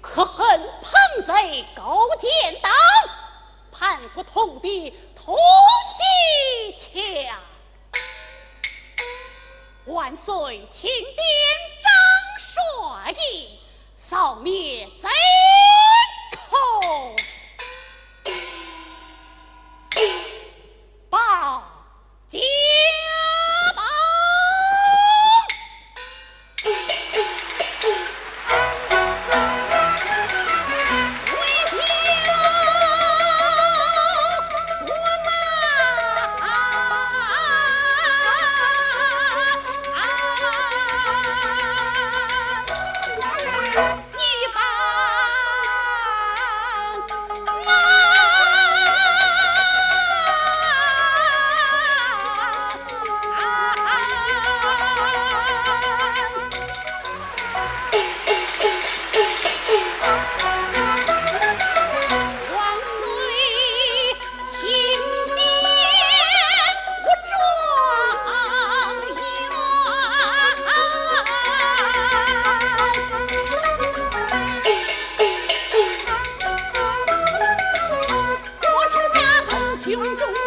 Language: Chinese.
可恨叛贼勾践党，叛国通敌突袭强。万岁，钦点胸中